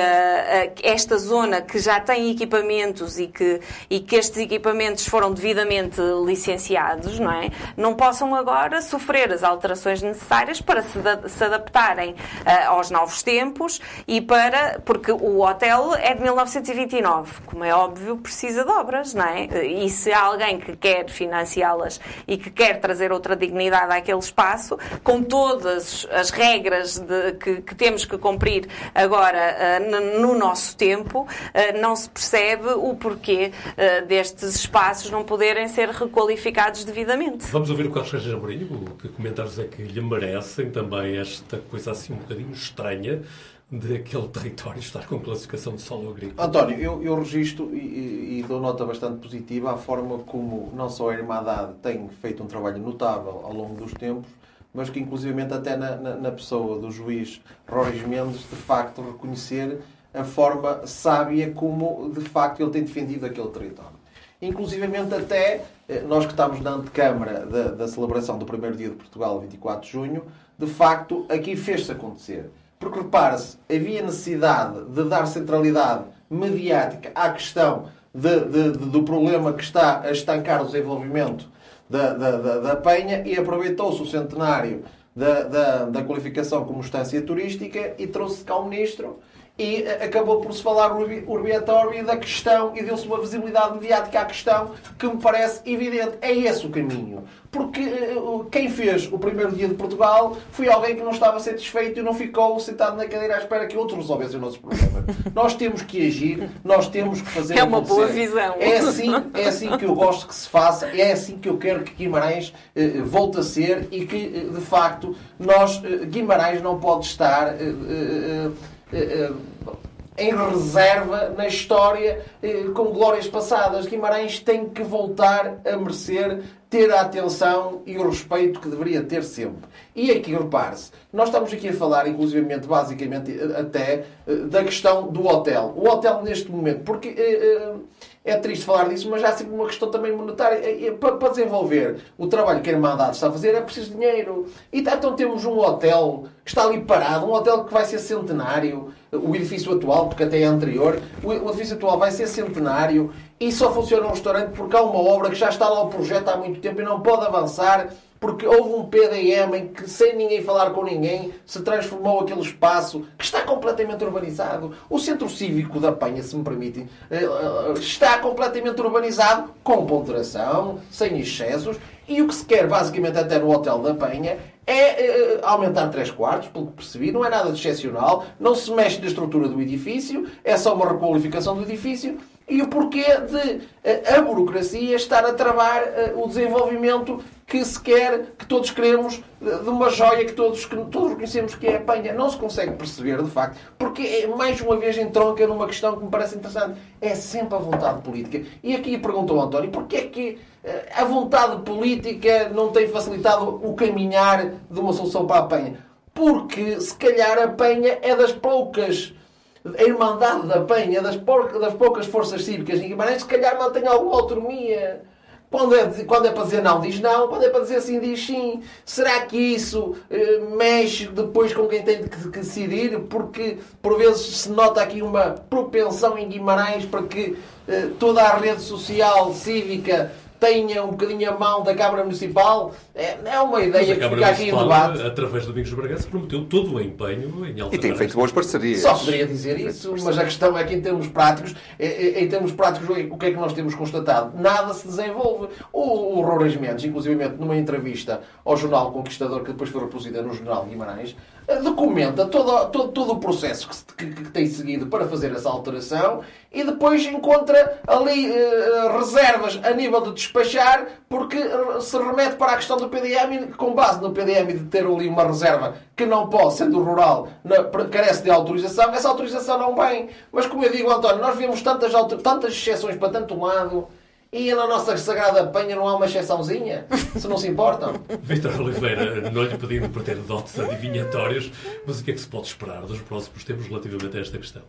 esta zona que já tem equipamento equipamentos e que, e que estes equipamentos foram devidamente licenciados, não é? Não possam agora sofrer as alterações necessárias para se, se adaptarem uh, aos novos tempos e para. porque o hotel é de 1929, como é óbvio, precisa de obras, não é? E se há alguém que quer financiá-las e que quer trazer outra dignidade àquele espaço, com todas as regras de, que, que, temos que cumprir agora uh, no nosso tempo, uh, não se percebe percebe o porquê uh, destes espaços não poderem ser requalificados devidamente. Vamos ouvir o Carlos Reis Amorim, que comentários é que lhe merecem também esta coisa assim um bocadinho estranha de aquele território estar com classificação de solo agrícola. António, eu, eu registro e, e, dou nota bastante positiva à forma como não só a Irmandade tem feito um trabalho notável ao longo dos tempos, mas que inclusivamente até na, na, na pessoa do juiz Roriz Mendes, de facto reconhecer a forma sábia como, de facto, ele tem defendido aquele território. Inclusivamente até, eh, nós que estamos na antecâmara da, da celebração do primeiro dia de Portugal, 24 de junho, de facto, aqui fez-se acontecer. Porque, repare-se, havia necessidade de dar centralidade mediática à questão de, de, de, do problema que está a estancar o desenvolvimento da, da, da Penha e aproveitou-se o centenário da, da, da qualificação como estância turística e trouxe cá o Ministro e acabou por se falar urbi et da questão e deu-se uma visibilidade mediática à questão que me parece evidente. É esse o caminho. Porque uh, quem fez o primeiro dia de Portugal foi alguém que não estava satisfeito e não ficou sentado na cadeira à espera que outros resolvessem o nosso problema. nós temos que agir, nós temos que fazer É uma acontecer. boa visão. É assim, é assim que eu gosto que se faça, é assim que eu quero que Guimarães uh, volte a ser e que, de facto, nós, Guimarães não pode estar eh, 呃呃。Em reserva na história eh, com glórias passadas. Guimarães tem que voltar a merecer ter a atenção e o respeito que deveria ter sempre. E aqui, repare-se, nós estamos aqui a falar, inclusivamente, basicamente, eh, até da questão do hotel. O hotel, neste momento, porque é triste falar disso, mas há sempre uma questão também monetária. Para desenvolver o trabalho que a Irmandade está a fazer é preciso dinheiro. E então temos um hotel que está ali parado, um hotel que vai ser centenário, o edifício atual, porque até é anterior, o edifício atual vai ser centenário e só funciona um restaurante porque há uma obra que já está lá o projeto há muito tempo e não pode avançar porque houve um PDM em que, sem ninguém falar com ninguém, se transformou aquele espaço que está completamente urbanizado. O centro cívico da Penha, se me permitem, eh, eh, está completamente urbanizado, com ponderação, sem excessos, e o que se quer, basicamente, até no Hotel da Penha, é uh, aumentar 3 quartos, pelo que percebi, não é nada de excepcional, não se mexe na estrutura do edifício, é só uma requalificação do edifício e o porquê de eh, a burocracia estar a travar eh, o desenvolvimento que se quer, que todos queremos, de uma joia que todos, que todos reconhecemos que é a penha. Não se consegue perceber, de facto, porque é, mais uma vez entronca numa questão que me parece interessante. É sempre a vontade política. E aqui perguntou António, porquê é que eh, a vontade política não tem facilitado o caminhar de uma solução para a penha? Porque, se calhar, a penha é das poucas a Irmandade da Penha, das, das poucas forças cívicas em Guimarães, se calhar mantém alguma autonomia. Quando é, quando é para dizer não, diz não. Quando é para dizer sim, diz sim. Será que isso eh, mexe depois com quem tem que, que, decidir? Porque, por vezes, se nota aqui uma propensão em Guimarães para que eh, toda a rede social cívica tenha um bocadinho a mão da Câmara Municipal. É, é uma ideia que fica aqui em debate. Através do Domingos Bragança, prometeu todo o empenho em Alta E tem feito boas parcerias. Só poderia dizer isso, mas a questão é que, em termos práticos, em termos práticos, o que é que nós temos constatado? Nada se desenvolve. O, o Rores Mendes, inclusive numa entrevista ao jornal Conquistador, que depois foi reproduzida no jornal Guimarães, documenta todo, todo, todo o processo que, que, que, tem seguido para fazer essa alteração e depois encontra ali uh, reservas a nível de despachar, porque se remete para a questão do PDM, com base no PDM de ter ali uma reserva que não pode, sendo rural, na, carece de autorização, essa autorização não vem. Mas como eu digo, António, nós vemos tantas, tantas exceções para tanto lado e na nossa Sagrada Penha não há uma exceçãozinha? Se não se importam? Vitor Oliveira, não lhe pedindo para ter dotes adivinhatórios, mas o que é que se pode esperar dos próximos tempos relativamente a esta questão?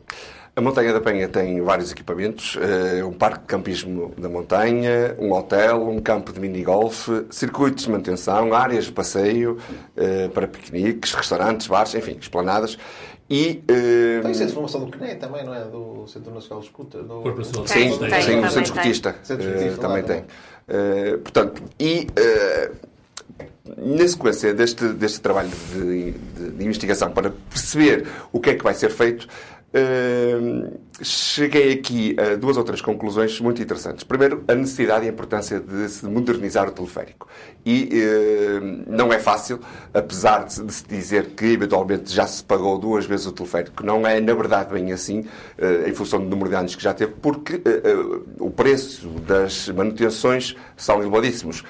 A Montanha da Penha tem vários equipamentos, eh, um parque de campismo da montanha, um hotel, um campo de mini-golf, circuitos de manutenção, áreas de passeio eh, para piqueniques, restaurantes, bares, enfim, esplanadas. E, uh... Tem centro de formação do CNE também, não é? Do Centro Nacional de Escuta? Do... Corpo Nacional de Sim, tem, tem, sim, o Centro Escutista. Uh, também tem. Uh, portanto, e na sequência deste, deste trabalho de, de, de, investigação para perceber o que é que vai ser feito, cheguei aqui a duas ou três conclusões muito interessantes. Primeiro, a necessidade e a importância de se modernizar o teleférico. E uh, não é fácil, apesar de, se dizer que eventualmente já se pagou duas vezes o teleférico. Não é, na verdade, bem assim, uh, em função do número de anos que já teve, porque uh, o preço das manutenções são elevadíssimos.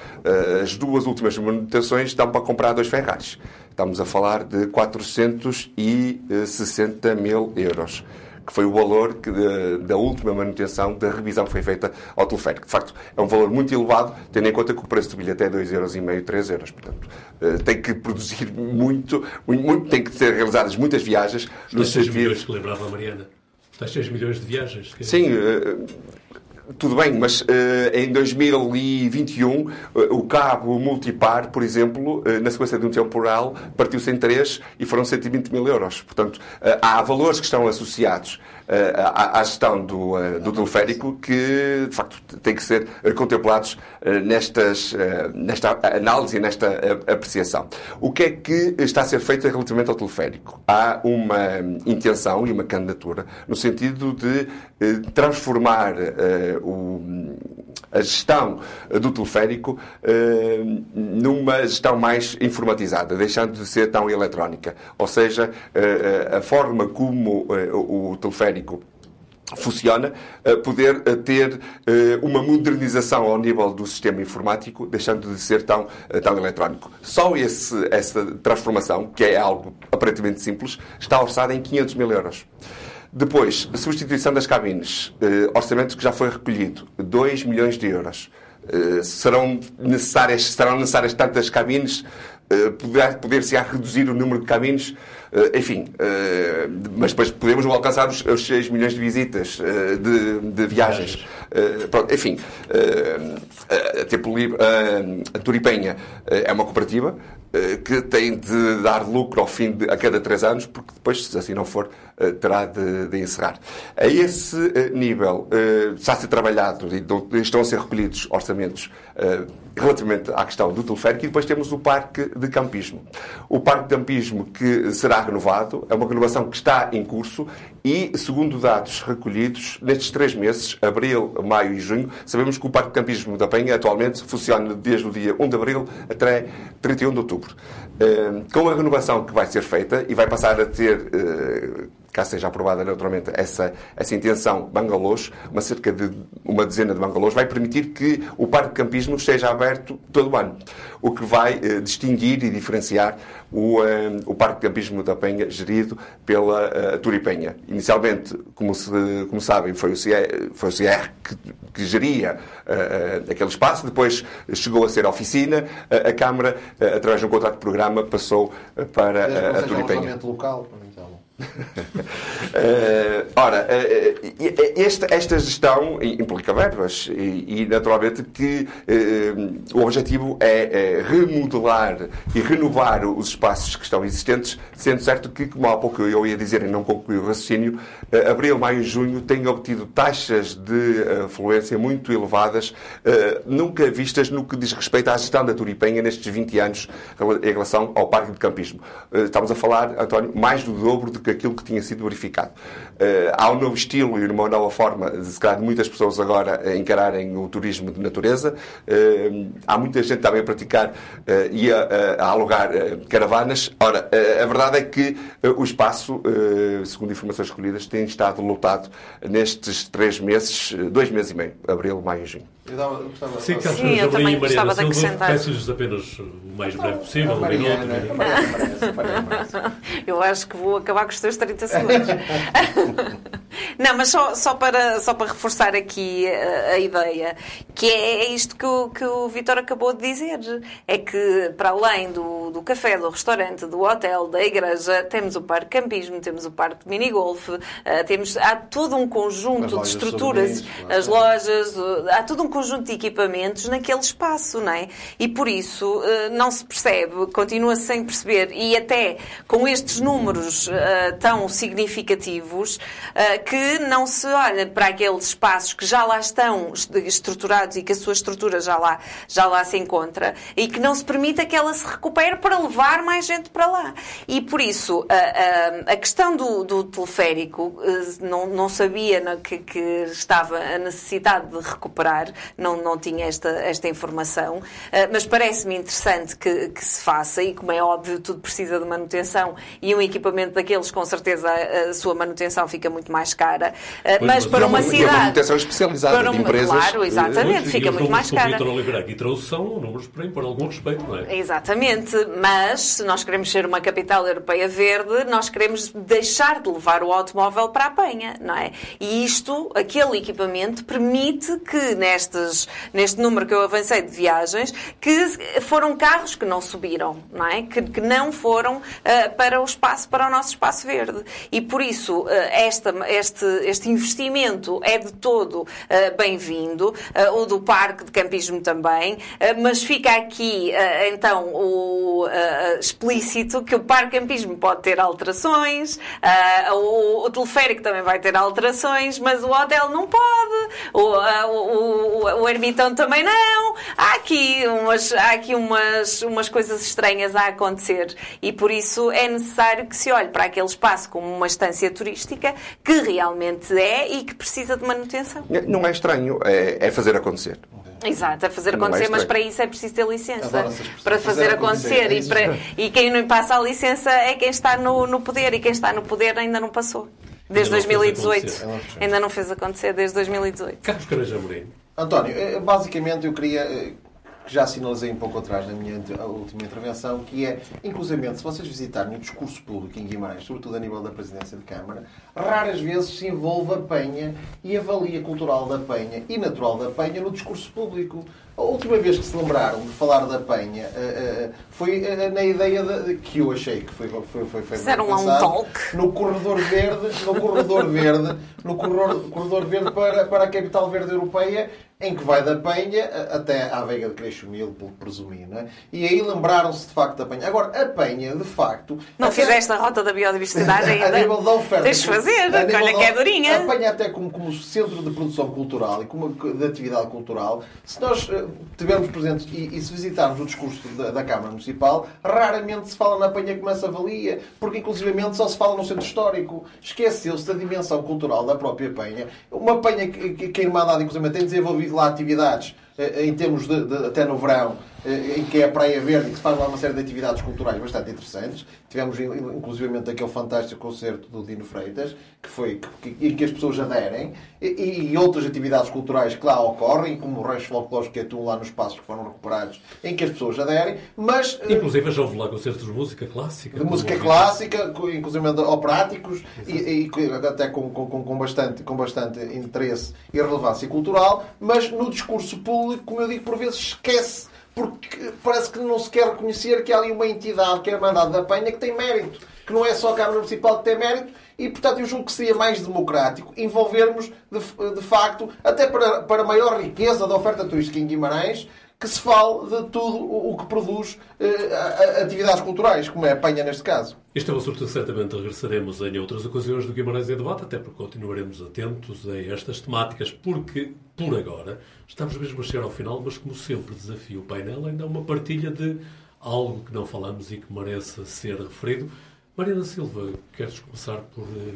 as duas últimas manutenções dão para comprar dois Ferraris. Estamos a falar de 460 mil euros que foi o valor que, da última manutenção da revisão que foi feita ao teleférico. De facto, é um valor muito elevado, tendo em conta que o preço do bilhete é 2,5€, 3 euros. Portanto, eh, tem que produzir muito, muito, tem que ser realizadas muitas viagens. Os 6 milhões que lembrava a Mariana. Os 6 milhões de viagens. Sim, eh, tudo bem, mas uh, em 2021 uh, eh, o cabo multipar, por exemplo, uh, na sequência de um temporal, partiu-se em 3 e foram 120 mil euros. Portanto, há valores que estão associados à, à, gestão do, do teleférico que, de facto, têm que ser contemplados nestas, nesta análise e nesta apreciação. O que é que está a ser feito relativamente ao teleférico? Há uma intenção e uma candidatura no sentido de transformar o, a gestão do teleférico uh, numa gestão mais informatizada, deixando de ser tão eletrónica. Ou seja, uh, a forma como o teleférico funciona, poder ter uma modernização ao nível do sistema informático, deixando de ser tão, tão eletrónico. Só esse, essa transformação, que é algo aparentemente simples, está orçada em 500 mil euros. Depois, a substituição das cabines. Eh, orçamento que já foi recolhido. 2 milhões de euros. Eh, serão, necessárias, serão necessárias tantas cabines? Eh, Poder-se-á reduzir o número de cabines? Eh, enfim, eh, mas depois podemos alcançar os, os 6 milhões de visitas, eh, de, de viagens. Pronto, enfim, a, tipo, a Turipenha é uma cooperativa que tem de dar lucro ao fim de, a cada três anos, porque depois, se assim não for, terá de, de encerrar. A esse nível está a ser trabalhado e estão a ser recolhidos orçamentos relativamente à questão do teleférico e depois temos o parque de campismo. O parque de campismo que será renovado, é uma renovação que está em curso e, segundo dados recolhidos, nestes três meses, abril, maio e junho, sabemos que o Parque de Campismo da Penha atualmente funciona desde o dia 1 de abril até 31 de outubro. Eh, com a renovação que vai ser feita e vai passar a ter eh, caso seja aprovada naturalmente essa, essa intenção, bangalôs, uma cerca de uma dezena de bangalôs, vai permitir que o parque de campismo esteja aberto todo o ano, o que vai eh, distinguir e diferenciar o, eh, o parque de campismo da Penha gerido pela eh, Turipenha. Inicialmente, como, se, como sabem, foi o CIR, foi o CIR que, que geria aquele espaço, depois chegou a ser a oficina, a Câmara, através de um contrato de programa, passou para a, a Turipenha. local, uh, ora, uh, esta, esta gestão implica verbas e, e naturalmente que uh, o objetivo é, remodelar e renovar os espaços que estão existentes, sendo certo que, como há pouco eu ia dizer e não concluí o raciocínio, abril, maio e junho têm obtido taxas de afluência muito elevadas, nunca vistas no que diz respeito à gestão da Turipenha nestes 20 anos em relação ao Parque de Campismo. Estamos a falar, António, mais do dobro de aquilo que tinha sido verificado. Uh, há um novo estilo e uma nova forma, de, se calhar, de muitas pessoas agora encararem o turismo de natureza. Uh, há muita gente também a praticar uh, e a, a alugar caravanas. Ora, a verdade é que o espaço, segundo informações escolhidas, tem estado lotado nestes três meses, dois meses e meio, abril, maio e junho. Eu dava, gostava... Sim, Carlos Sim, eu também gostava de acrescentar. Peço-lhes apenas o mais breve possível, um minuto. Eu acho que vou acabar com os teus 30 segundos. Não, mas só, só, para, só para reforçar aqui a, a ideia, que é, é isto que o, que o Vitor acabou de dizer. É que, para além do, do café, do restaurante, do hotel, da igreja, temos o parque de campismo, temos o parque de minigolf, uh, temos, há todo um conjunto de estruturas, as lojas, há todo um conjunto de equipamentos naquele espaço, não é? E por isso uh, não se percebe, continua-se sem perceber, e até com estes números uh, tão significativos, que não se olha para aqueles espaços que já lá estão estruturados e que a sua estrutura já lá, já lá se encontra e que não se permita que ela se recupere para levar mais gente para lá. E por isso, a, a, a questão do, do teleférico, eh, não, não sabia que, que, estava a necessidade de recuperar, não, não tinha esta, esta informação, eh, mas parece-me interessante que, que se faça e, como é óbvio, tudo precisa de manutenção e um equipamento daqueles, com certeza, a, a sua manutenção fica muito mais cara. Eh, pois, mas para uma cidade. Uma manutenção especializada para um, de empresas. Claro, exatamente, e fica muito mais cara. O Vitor Oliveira aqui trouxe são números para impor algum respeito, não é? Exatamente, mas se nós queremos ser uma capital europeia verde, nós queremos deixar de levar o automóvel para a penha, não é? E isto, aquele equipamento, permite que nestes, neste número que eu avancei de viagens, que foram carros que não subiram, não é? Que, que não foram uh, para o espaço, para o nosso espaço verde. E por isso, uh, esta, este, este investimento é de todo uh, bem-vindo, o do parque de campismo também, mas fica aqui então o explícito que o parque de campismo pode ter alterações, o, o, teleférico também vai ter alterações, mas o hotel não pode, o, o, o ermitão também não. Há aqui, umas, há aqui umas, umas coisas estranhas a acontecer e por isso é necessário que se olhe para aquele espaço como uma estância turística que realmente é e que precisa de manutenção. Não é estranho, é, é fazer acontecer. Exato, é fazer não é acontecer, é mas para isso é preciso ter licença. Para fazer, acontecer. acontecer. E, para, e quem não passa a licença é quem está no, no poder. E quem está no poder ainda não passou. Desde ainda 2018. Ainda não fez acontecer desde 2018. Carlos Moreira. António, eh, basicamente eu queria eh, que já sinalizei um pouco atrás na minha última intervenção, que é, inclusivamente, se vocês visitarem o discurso público em Guimarães, sobretudo a nível da presidência de Câmara, raras vezes se envolve a Penha e a valia cultural da Penha e natural da Penha no discurso público. A última vez que se lembraram de falar da Penha uh, uh, foi uh, na ideia de, que eu achei que foi, foi, foi, foi Fizeram lá um talk. No corredor verde, no corredor verde, no corredor, corredor verde para, para a capital verde europeia, em que vai da Penha até à Veiga de Creixo-Mil, pelo presumir, não é? E aí lembraram-se de facto da Penha. Agora, a Penha, de facto... Não até... fizeste a rota da biodiversidade ainda? A nível da oferta. Tens de fazer, olha da... que é durinha. A Penha até como, como centro de produção cultural e como de atividade cultural, se nós uh, tivermos presentes e, e, se visitarmos o discurso da, da, Câmara Municipal, raramente se fala na Penha como essa valia, porque inclusivamente só se fala no centro histórico. Esqueceu-se da dimensão cultural da própria Penha. Uma Penha que, que, que a Irmandade, inclusive, tem desenvolvido lá atividades eh, em termos de, de, até no verão, em que é a Praia Verde e que se faz lá uma série de atividades culturais bastante interessantes. Tivemos inclusivamente aquele fantástico concerto do Dino Freitas, que foi que, em que as pessoas aderem, e, e, outras atividades culturais que lá ocorrem, como o Rancho Folclórico que atuam lá nos espaços que foram recuperados, em que as pessoas aderem, mas... Eh, inclusive já houve lá concertos de música clássica. De música clássica, inclusive operáticos, e, e, até com, com, com, bastante, com bastante interesse e relevância cultural, mas no discurso público, como eu digo, por vezes esquece porque parece que não se quer reconhecer que há ali uma entidade que é a Irmandade da Penha que tem mérito, que não é só a Câmara Municipal que tem mérito, e portanto eu julgo que seria mais democrático envolvermos de, de facto, até para, para maior riqueza da oferta turística em Guimarães, que se fale de tudo o que produz eh, atividades culturais, como é a Penha neste caso. Este é um assunto que certamente regressaremos em outras ocasiões do Guimarães em Debate, até porque continuaremos atentos a estas temáticas, porque, por agora, estamos mesmo a chegar ao final, mas como sempre desafio o painel, ainda uma partilha de algo que não falamos e que merece ser referido. Mariana Silva, queres começar por eh,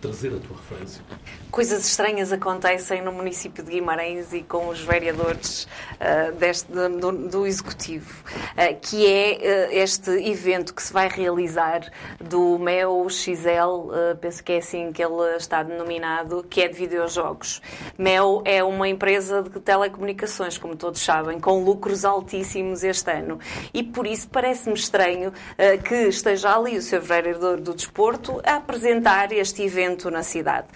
trazer a tua referência. Coisas estranhas acontecem no município de Guimarães e com os vereadores uh, deste, do, do Executivo, uh, que é uh, este evento que se vai realizar do MEO XL, penso que é assim que ele está denominado, que é de videojogos. MEO é uma empresa de telecomunicações, como todos sabem, com lucros altíssimos este ano. E por isso parece-me estranho que esteja ali o seu vereador do desporto a apresentar este evento evento na cidade.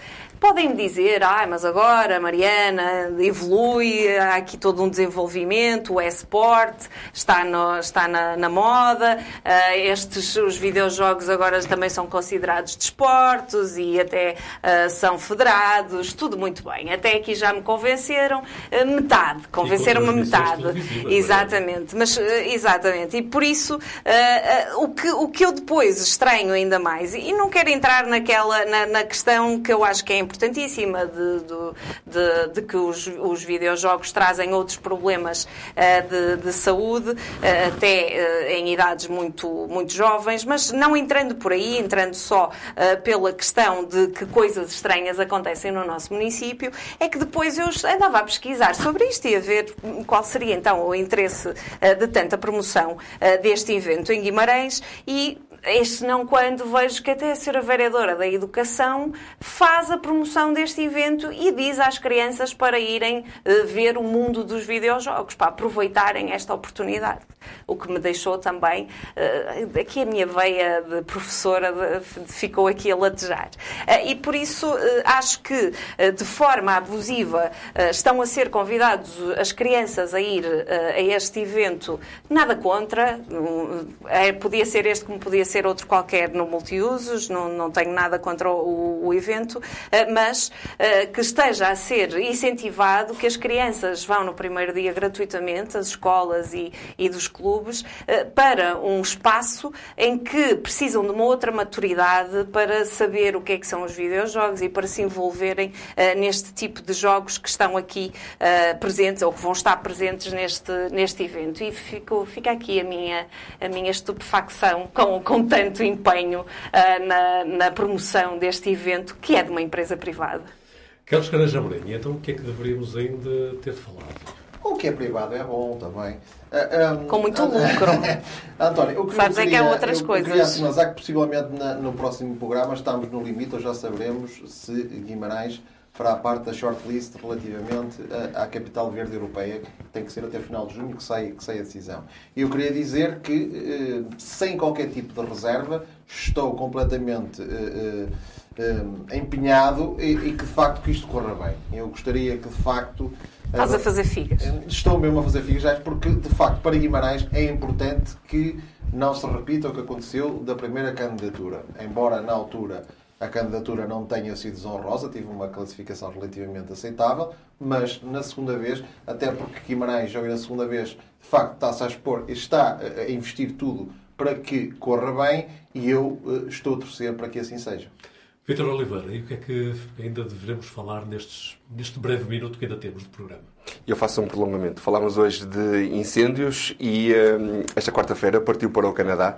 Podem dizer, ah, mas agora, Mariana, evolui, há aqui todo um desenvolvimento, o e-sport está, no, está na, na moda, uh, estes, os videojogos agora também são considerados desportos e até uh, são federados, tudo muito bem. Até aqui já me convenceram uh, metade, convenceram-me metade. Exatamente, mas exatamente. E por isso, o, que, o que eu depois estranho ainda mais, e não quero entrar naquela, na, na questão que eu acho que é importante, importantíssima de, de, de que os, os, videojogos trazem outros problemas uh, de, de, saúde, uh, até uh, em idades muito, muito jovens, mas não entrando por aí, entrando só pela questão de que coisas estranhas acontecem no nosso município, é que depois eu andava a pesquisar sobre isto e a ver qual seria então o interesse de tanta promoção deste evento em Guimarães e este não quando vejo que até a senhora vereadora da Educação faz a promoção deste evento e diz às crianças para irem uh, ver o mundo dos videojogos, para aproveitarem esta oportunidade. O que me deixou também, uh, aqui a minha veia de professora ficou aqui a latejar. Uh, e por isso acho que, de forma abusiva, estão a ser convidados as crianças a ir a este evento. Nada contra, podia ser este como podia ser ser outro qualquer no multiusos, não, não tenho nada contra o, o evento, eh, mas eh, que esteja a ser incentivado que as crianças vão no primeiro dia gratuitamente, as escolas e, e dos clubes, eh, para um espaço em que precisam de uma outra maturidade para saber o que é que são os videojogos e para se envolverem neste tipo de jogos que estão aqui presentes ou que vão estar presentes neste, neste evento. E fico, fica aqui a minha, a minha estupefacção com, com com tanto empenho uh, na, na, promoção deste evento, que é de uma empresa privada. Carlos Caranja então o que é que deveríamos ainda ter falado? O que é privado é bom também. Uh, ah, um, com muito lucro. António, o que Sabes é que há outras eu, coisas. Queria que possivelmente na, no próximo programa estamos no limite, ou já saberemos se Guimarães fará parte da shortlist relativamente à, capital verde europeia, que tem que ser até final de junho que sai, que sai a decisão. Eu queria dizer que, eh, sem qualquer tipo de reserva, estou completamente eh, eh, empenhado e, e, que de facto que isto corra bem. Eu gostaria que de facto. Estás a fazer figas. Estou mesmo a fazer figas, porque de facto para Guimarães é importante que não se repita o que aconteceu da primeira candidatura. Embora na altura a candidatura não tenha sido desonrosa, tive uma classificação relativamente aceitável, mas na segunda vez, até porque Guimarães já na segunda vez, de facto está-se a expor, está a investir tudo para que corra bem e eu uh, estou a torcer para que assim seja. Vitor Oliveira, e o que é que ainda devemos falar nestes, neste breve minuto que ainda temos de programa? Eu faço um prolongamento. Falámos hoje de incêndios e um, esta quarta-feira partiu para o Canadá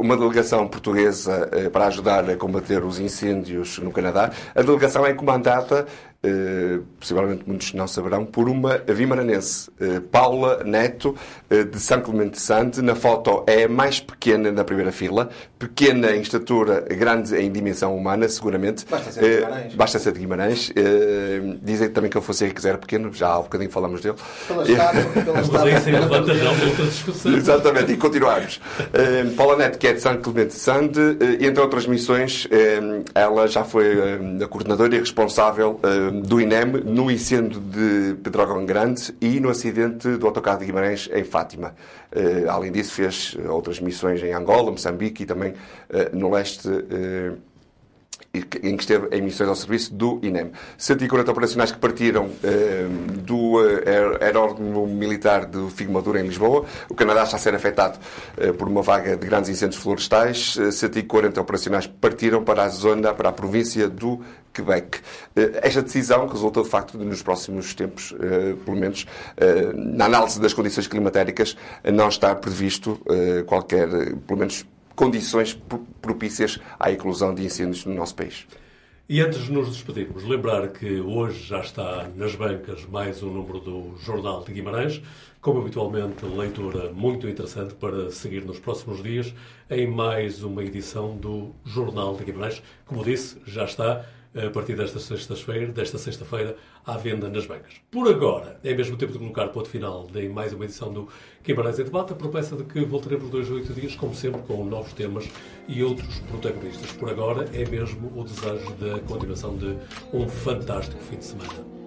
uma delegação portuguesa uh, para ajudar a combater os incêndios no Canadá. A delegação é comandada possivelmente muitos não saberão, por uma vimaranense, Paula Neto, de São Clemente Sante. Na foto é a mais pequena na primeira fila, pequena em estatura, grande em dimensão humana, seguramente. Basta ser de Guimarães. Basta ser de Guimarães. Dizem também que eu fosse Henrique Zero Pequeno, já há um bocadinho falamos dele. Pela estátua, estátua. Exatamente, e continuarmos. Uh, Paula Neto, que é de São Clemente Sande, uh, entre outras missões, ela já foi a coordenadora e responsável do INEM no incêndio de Pedrógão Grande e no acidente do autocarro de Guimarães em Fátima. Uh, além disso, fez outras missões em Angola, Moçambique e também uh, no leste. Em que esteve em missões ao serviço do INEM. 140 operacionais que partiram eh, do eh, aer- aeródromo militar de Figueiredo em Lisboa. O Canadá está a ser afetado eh, por uma vaga de grandes incêndios florestais. Eh, 140 operacionais partiram para a zona, para a província do Quebec. Eh, Esta decisão resulta, de facto, de, nos próximos tempos, eh, pelo menos, eh, na análise das condições climatéricas, eh, não está previsto eh, qualquer, eh, pelo menos, condições pro- propícias à eclosão de incêndios no nosso país. E antes de nos despedirmos, lembrar que hoje já está nas bancas mais um número do Jornal de Guimarães, como habitualmente, leitura muito interessante para seguir nos próximos dias em mais uma edição do Jornal de Guimarães. Como disse, já está a partir desta sexta-feira, desta sexta-feira, à venda nas bancas. Por agora, é mesmo tempo de colocar ponto final em mais uma edição do Guimarães em Debate, a promessa de que voltaremos dois a oito dias, como sempre, com novos temas e outros protagonistas. Por agora, é mesmo o desejo da continuação de um fantástico fim de semana.